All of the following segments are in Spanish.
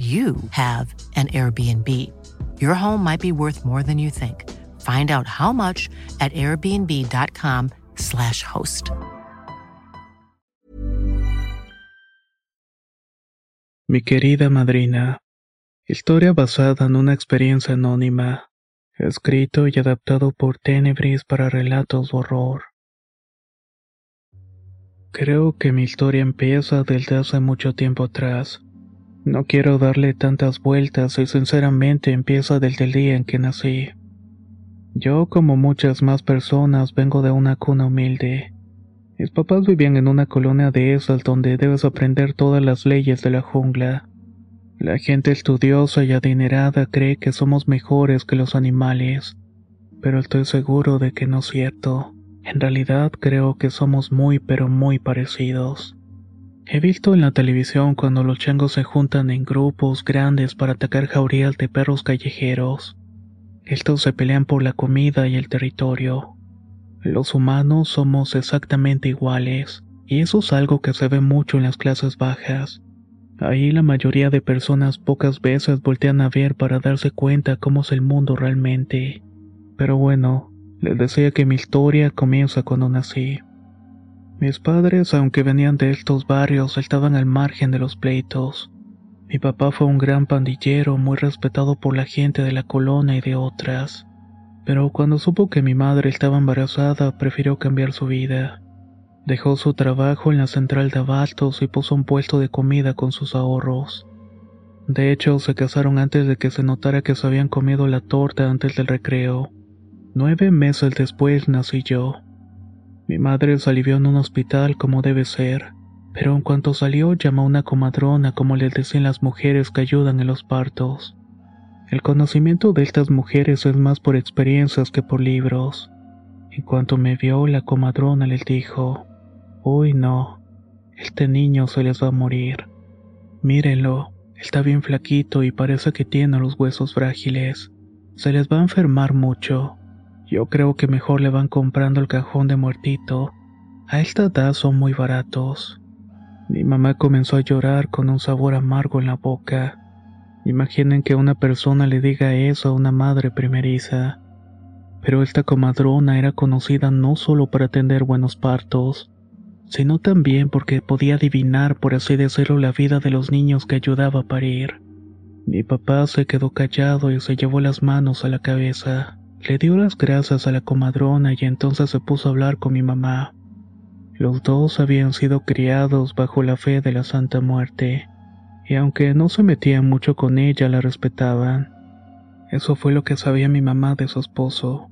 you have an Airbnb. Your home might be worth more than you think. Find out how much at airbnb.com/slash host. Mi querida madrina. Historia basada en una experiencia anónima. Escrito y adaptado por Tenebris para relatos de horror. Creo que mi historia empieza desde hace mucho tiempo atrás no quiero darle tantas vueltas y sinceramente empieza desde el día en que nací. Yo, como muchas más personas, vengo de una cuna humilde. Mis papás vivían en una colonia de esas donde debes aprender todas las leyes de la jungla. La gente estudiosa y adinerada cree que somos mejores que los animales, pero estoy seguro de que no es cierto. En realidad creo que somos muy pero muy parecidos. He visto en la televisión cuando los changos se juntan en grupos grandes para atacar jaurías de perros callejeros. Estos se pelean por la comida y el territorio. Los humanos somos exactamente iguales, y eso es algo que se ve mucho en las clases bajas. Ahí la mayoría de personas pocas veces voltean a ver para darse cuenta cómo es el mundo realmente. Pero bueno, les decía que mi historia comienza cuando nací. Mis padres, aunque venían de estos barrios, estaban al margen de los pleitos. Mi papá fue un gran pandillero, muy respetado por la gente de la colonia y de otras. Pero cuando supo que mi madre estaba embarazada, prefirió cambiar su vida. Dejó su trabajo en la central de abastos y puso un puesto de comida con sus ahorros. De hecho, se casaron antes de que se notara que se habían comido la torta antes del recreo. Nueve meses después nací yo. Mi madre salió en un hospital como debe ser, pero en cuanto salió llamó a una comadrona como les decían las mujeres que ayudan en los partos. El conocimiento de estas mujeres es más por experiencias que por libros. En cuanto me vio, la comadrona les dijo, Uy no, este niño se les va a morir. Mírenlo, está bien flaquito y parece que tiene los huesos frágiles. Se les va a enfermar mucho. Yo creo que mejor le van comprando el cajón de muertito. A esta edad son muy baratos. Mi mamá comenzó a llorar con un sabor amargo en la boca. Imaginen que una persona le diga eso a una madre primeriza. Pero esta comadrona era conocida no solo por atender buenos partos, sino también porque podía adivinar, por así decirlo, la vida de los niños que ayudaba a parir. Mi papá se quedó callado y se llevó las manos a la cabeza. Le dio las gracias a la comadrona y entonces se puso a hablar con mi mamá. Los dos habían sido criados bajo la fe de la Santa Muerte, y aunque no se metían mucho con ella, la respetaban. Eso fue lo que sabía mi mamá de su esposo,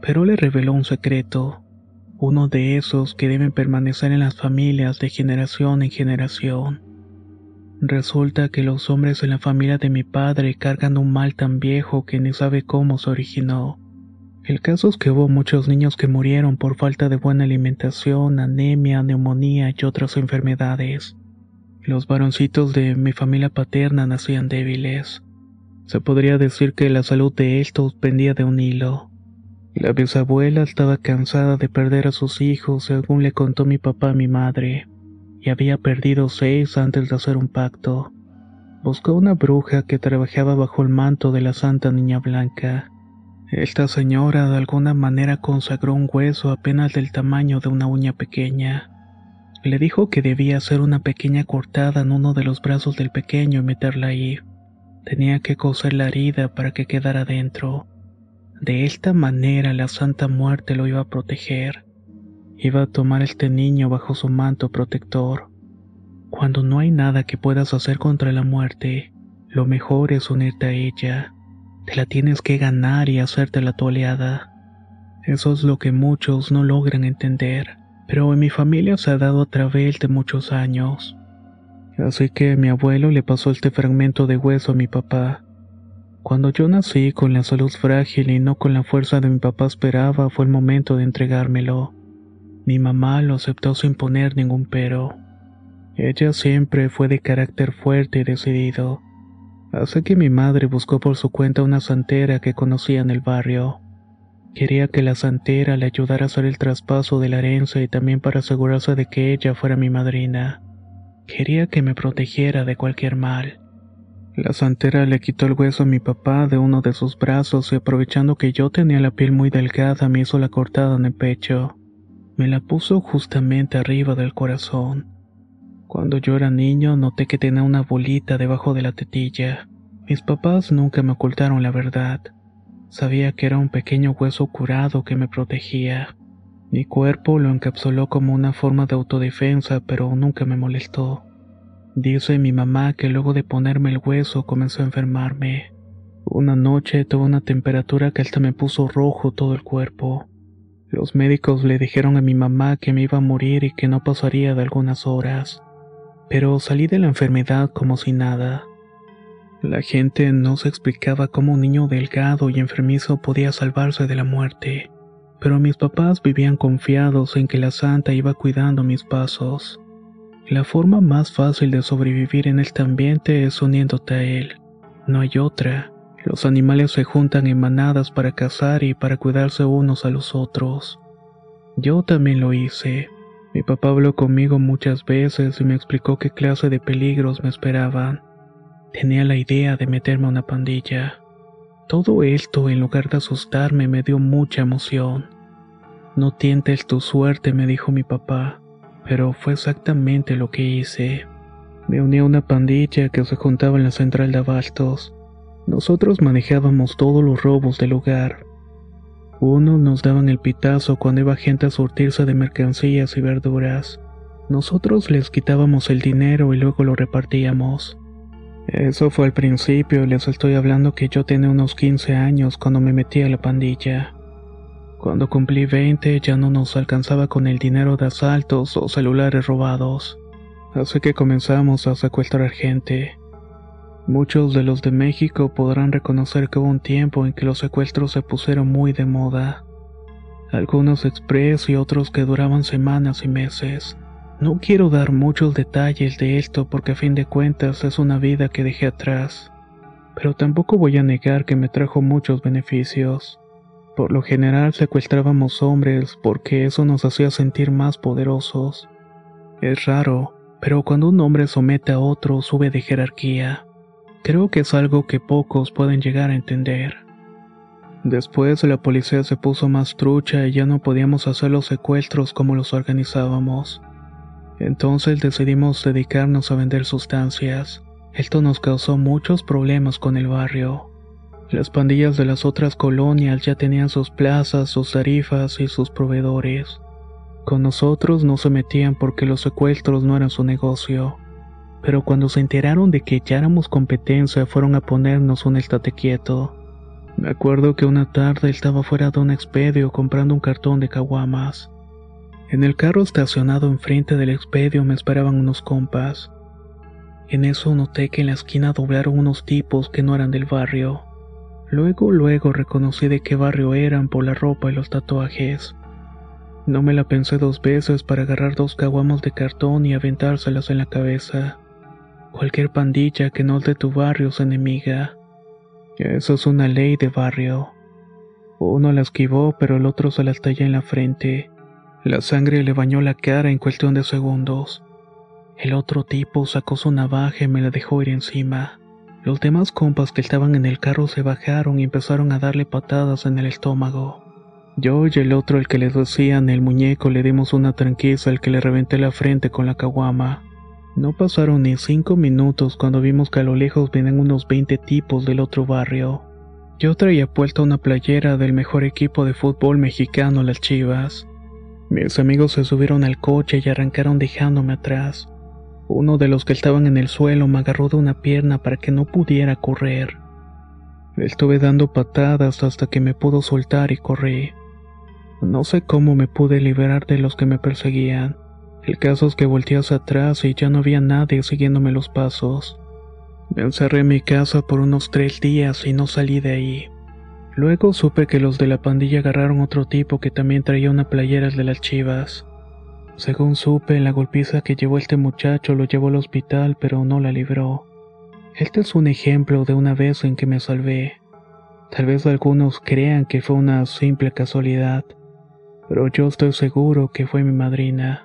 pero le reveló un secreto, uno de esos que deben permanecer en las familias de generación en generación. Resulta que los hombres en la familia de mi padre cargan un mal tan viejo que ni sabe cómo se originó. El caso es que hubo muchos niños que murieron por falta de buena alimentación, anemia, neumonía y otras enfermedades. Los varoncitos de mi familia paterna nacían débiles. Se podría decir que la salud de estos pendía de un hilo. La bisabuela estaba cansada de perder a sus hijos, según le contó mi papá a mi madre, y había perdido seis antes de hacer un pacto. Buscó una bruja que trabajaba bajo el manto de la Santa Niña Blanca esta señora de alguna manera consagró un hueso apenas del tamaño de una uña pequeña. Le dijo que debía hacer una pequeña cortada en uno de los brazos del pequeño y meterla ahí. Tenía que coser la herida para que quedara dentro. De esta manera la Santa Muerte lo iba a proteger. Iba a tomar este niño bajo su manto protector. Cuando no hay nada que puedas hacer contra la muerte, lo mejor es unirte a ella. Te la tienes que ganar y hacerte la toleada. Eso es lo que muchos no logran entender, pero en mi familia se ha dado a través de muchos años. Así que mi abuelo le pasó este fragmento de hueso a mi papá. Cuando yo nací con la salud frágil y no con la fuerza de mi papá esperaba, fue el momento de entregármelo. Mi mamá lo aceptó sin poner ningún pero. Ella siempre fue de carácter fuerte y decidido. Así que mi madre buscó por su cuenta una santera que conocía en el barrio. Quería que la santera le ayudara a hacer el traspaso de la herencia y también para asegurarse de que ella fuera mi madrina. Quería que me protegiera de cualquier mal. La santera le quitó el hueso a mi papá de uno de sus brazos y aprovechando que yo tenía la piel muy delgada me hizo la cortada en el pecho. Me la puso justamente arriba del corazón. Cuando yo era niño noté que tenía una bolita debajo de la tetilla. Mis papás nunca me ocultaron la verdad. Sabía que era un pequeño hueso curado que me protegía. Mi cuerpo lo encapsuló como una forma de autodefensa, pero nunca me molestó. Dice mi mamá que luego de ponerme el hueso comenzó a enfermarme. Una noche tuve una temperatura que hasta me puso rojo todo el cuerpo. Los médicos le dijeron a mi mamá que me iba a morir y que no pasaría de algunas horas. Pero salí de la enfermedad como si nada. La gente no se explicaba cómo un niño delgado y enfermizo podía salvarse de la muerte, pero mis papás vivían confiados en que la santa iba cuidando mis pasos. La forma más fácil de sobrevivir en este ambiente es uniéndote a él. No hay otra. Los animales se juntan en manadas para cazar y para cuidarse unos a los otros. Yo también lo hice. Mi papá habló conmigo muchas veces y me explicó qué clase de peligros me esperaban. Tenía la idea de meterme a una pandilla. Todo esto, en lugar de asustarme, me dio mucha emoción. No tientes tu suerte, me dijo mi papá, pero fue exactamente lo que hice. Me uní a una pandilla que se juntaba en la central de abastos. Nosotros manejábamos todos los robos del lugar. Uno nos daban el pitazo cuando iba gente a surtirse de mercancías y verduras. Nosotros les quitábamos el dinero y luego lo repartíamos. Eso fue al principio, les estoy hablando que yo tenía unos 15 años cuando me metí a la pandilla. Cuando cumplí 20 ya no nos alcanzaba con el dinero de asaltos o celulares robados, así que comenzamos a secuestrar gente. Muchos de los de México podrán reconocer que hubo un tiempo en que los secuestros se pusieron muy de moda. Algunos express y otros que duraban semanas y meses. No quiero dar muchos detalles de esto porque a fin de cuentas es una vida que dejé atrás, pero tampoco voy a negar que me trajo muchos beneficios. Por lo general secuestrábamos hombres porque eso nos hacía sentir más poderosos. Es raro, pero cuando un hombre somete a otro sube de jerarquía. Creo que es algo que pocos pueden llegar a entender. Después la policía se puso más trucha y ya no podíamos hacer los secuestros como los organizábamos. Entonces decidimos dedicarnos a vender sustancias. Esto nos causó muchos problemas con el barrio. Las pandillas de las otras colonias ya tenían sus plazas, sus tarifas y sus proveedores. Con nosotros no se metían porque los secuestros no eran su negocio. Pero cuando se enteraron de que ya éramos competencia fueron a ponernos un estate quieto. Me acuerdo que una tarde estaba fuera de un expedio comprando un cartón de caguamas. En el carro estacionado enfrente del expedio me esperaban unos compas. En eso noté que en la esquina doblaron unos tipos que no eran del barrio. Luego, luego reconocí de qué barrio eran por la ropa y los tatuajes. No me la pensé dos veces para agarrar dos caguamos de cartón y aventárselas en la cabeza. Cualquier pandilla que no es de tu barrio es enemiga. Eso es una ley de barrio. Uno la esquivó, pero el otro se la estalló en la frente. La sangre le bañó la cara en cuestión de segundos. El otro tipo sacó su navaja y me la dejó ir encima. Los demás compas que estaban en el carro se bajaron y empezaron a darle patadas en el estómago. Yo y el otro, el que le decían el muñeco, le dimos una tranquiza al que le reventé la frente con la caguama. No pasaron ni cinco minutos cuando vimos que a lo lejos vienen unos 20 tipos del otro barrio. Yo traía puesta una playera del mejor equipo de fútbol mexicano, las Chivas. Mis amigos se subieron al coche y arrancaron dejándome atrás. Uno de los que estaban en el suelo me agarró de una pierna para que no pudiera correr. Estuve dando patadas hasta que me pudo soltar y corrí. No sé cómo me pude liberar de los que me perseguían. El caso es que volteé hacia atrás y ya no había nadie siguiéndome los pasos. Me encerré en mi casa por unos tres días y no salí de ahí. Luego supe que los de la pandilla agarraron otro tipo que también traía una playera de las chivas. Según supe, la golpiza que llevó este muchacho lo llevó al hospital, pero no la libró. Este es un ejemplo de una vez en que me salvé. Tal vez algunos crean que fue una simple casualidad, pero yo estoy seguro que fue mi madrina.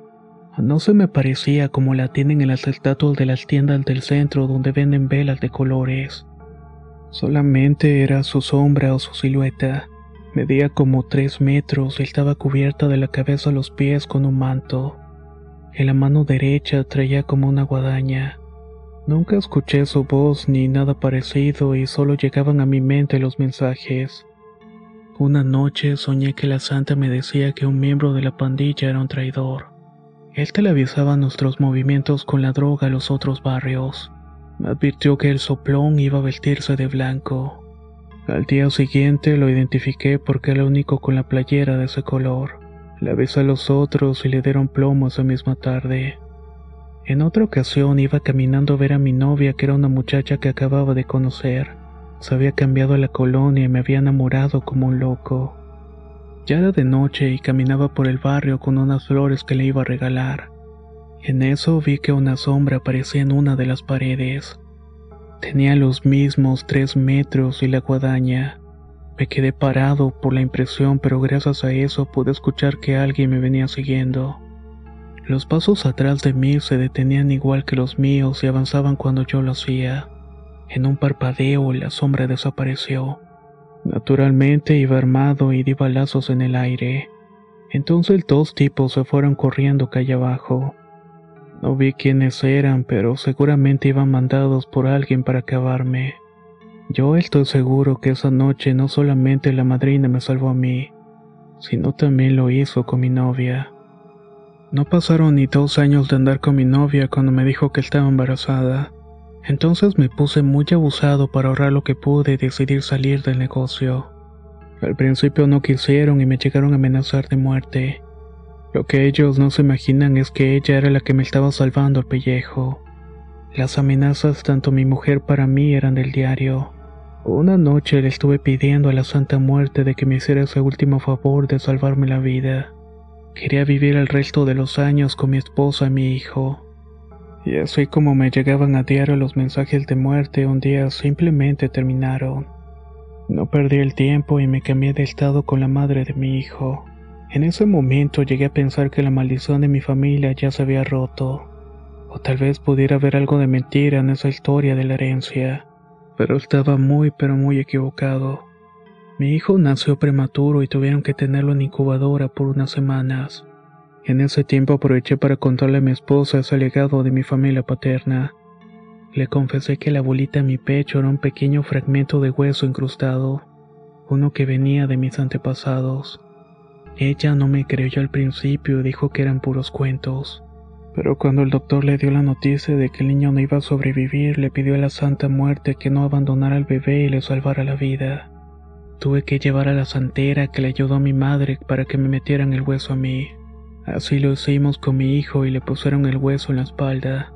No se me parecía como la tienen en las estatuas de las tiendas del centro donde venden velas de colores. Solamente era su sombra o su silueta. Medía como tres metros y estaba cubierta de la cabeza a los pies con un manto. En la mano derecha traía como una guadaña. Nunca escuché su voz ni nada parecido y solo llegaban a mi mente los mensajes. Una noche soñé que la santa me decía que un miembro de la pandilla era un traidor. Él televisaba nuestros movimientos con la droga a los otros barrios. Me advirtió que el soplón iba a vestirse de blanco. Al día siguiente lo identifiqué porque era el único con la playera de ese color. Le avisé a los otros y le dieron plomo esa misma tarde. En otra ocasión iba caminando a ver a mi novia que era una muchacha que acababa de conocer. Se había cambiado a la colonia y me había enamorado como un loco. Ya era de noche y caminaba por el barrio con unas flores que le iba a regalar. En eso vi que una sombra aparecía en una de las paredes. Tenía los mismos tres metros y la guadaña. Me quedé parado por la impresión, pero gracias a eso pude escuchar que alguien me venía siguiendo. Los pasos atrás de mí se detenían igual que los míos y avanzaban cuando yo lo hacía. En un parpadeo la sombra desapareció. Naturalmente iba armado y di balazos en el aire. Entonces dos tipos se fueron corriendo calle abajo. No vi quiénes eran, pero seguramente iban mandados por alguien para acabarme. Yo estoy seguro que esa noche no solamente la madrina me salvó a mí, sino también lo hizo con mi novia. No pasaron ni dos años de andar con mi novia cuando me dijo que estaba embarazada. Entonces me puse muy abusado para ahorrar lo que pude y decidir salir del negocio. Al principio no quisieron y me llegaron a amenazar de muerte. Lo que ellos no se imaginan es que ella era la que me estaba salvando el pellejo. Las amenazas tanto mi mujer para mí eran del diario. Una noche le estuve pidiendo a la Santa Muerte de que me hiciera ese último favor de salvarme la vida. Quería vivir el resto de los años con mi esposa y mi hijo. Y así como me llegaban a diario los mensajes de muerte, un día simplemente terminaron. No perdí el tiempo y me cambié de estado con la madre de mi hijo. En ese momento llegué a pensar que la maldición de mi familia ya se había roto. O tal vez pudiera haber algo de mentira en esa historia de la herencia. Pero estaba muy pero muy equivocado. Mi hijo nació prematuro y tuvieron que tenerlo en incubadora por unas semanas. En ese tiempo aproveché para contarle a mi esposa ese legado de mi familia paterna. Le confesé que la bolita en mi pecho era un pequeño fragmento de hueso incrustado, uno que venía de mis antepasados. Ella no me creyó al principio y dijo que eran puros cuentos. Pero cuando el doctor le dio la noticia de que el niño no iba a sobrevivir, le pidió a la Santa Muerte que no abandonara al bebé y le salvara la vida. Tuve que llevar a la santera que le ayudó a mi madre para que me metieran el hueso a mí. Así lo hicimos con mi hijo y le pusieron el hueso en la espalda,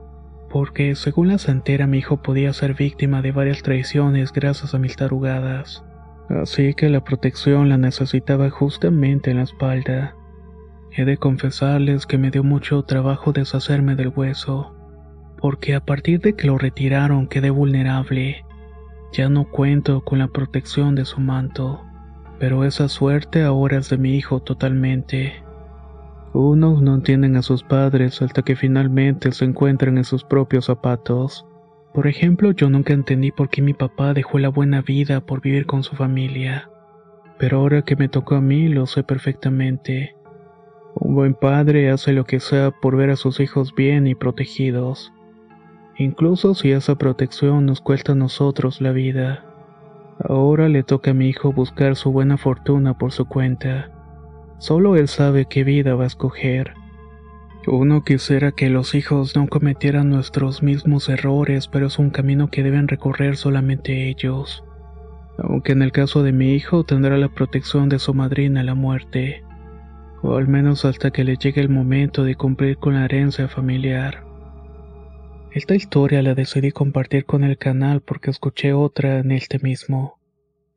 porque según la santera mi hijo podía ser víctima de varias traiciones gracias a mis tarugadas. Así que la protección la necesitaba justamente en la espalda. He de confesarles que me dio mucho trabajo deshacerme del hueso, porque a partir de que lo retiraron quedé vulnerable. Ya no cuento con la protección de su manto, pero esa suerte ahora es de mi hijo totalmente. Unos no entienden a sus padres hasta que finalmente se encuentran en sus propios zapatos. Por ejemplo, yo nunca entendí por qué mi papá dejó la buena vida por vivir con su familia. Pero ahora que me tocó a mí lo sé perfectamente. Un buen padre hace lo que sea por ver a sus hijos bien y protegidos. Incluso si esa protección nos cuesta a nosotros la vida. Ahora le toca a mi hijo buscar su buena fortuna por su cuenta. Solo él sabe qué vida va a escoger. Uno quisiera que los hijos no cometieran nuestros mismos errores, pero es un camino que deben recorrer solamente ellos. Aunque en el caso de mi hijo tendrá la protección de su madrina la muerte, o al menos hasta que le llegue el momento de cumplir con la herencia familiar. Esta historia la decidí compartir con el canal porque escuché otra en este mismo.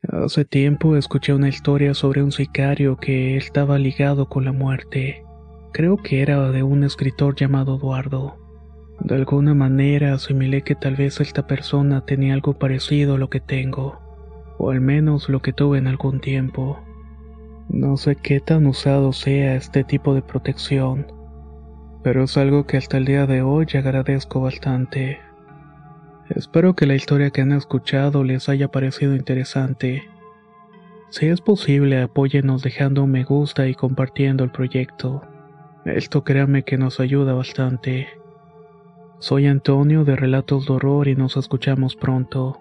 Hace tiempo escuché una historia sobre un sicario que estaba ligado con la muerte. Creo que era de un escritor llamado Eduardo. De alguna manera asimilé que tal vez esta persona tenía algo parecido a lo que tengo, o al menos lo que tuve en algún tiempo. No sé qué tan usado sea este tipo de protección, pero es algo que hasta el día de hoy agradezco bastante. Espero que la historia que han escuchado les haya parecido interesante. Si es posible, apóyenos dejando un me gusta y compartiendo el proyecto. Esto créanme que nos ayuda bastante. Soy Antonio de Relatos de Horror y nos escuchamos pronto.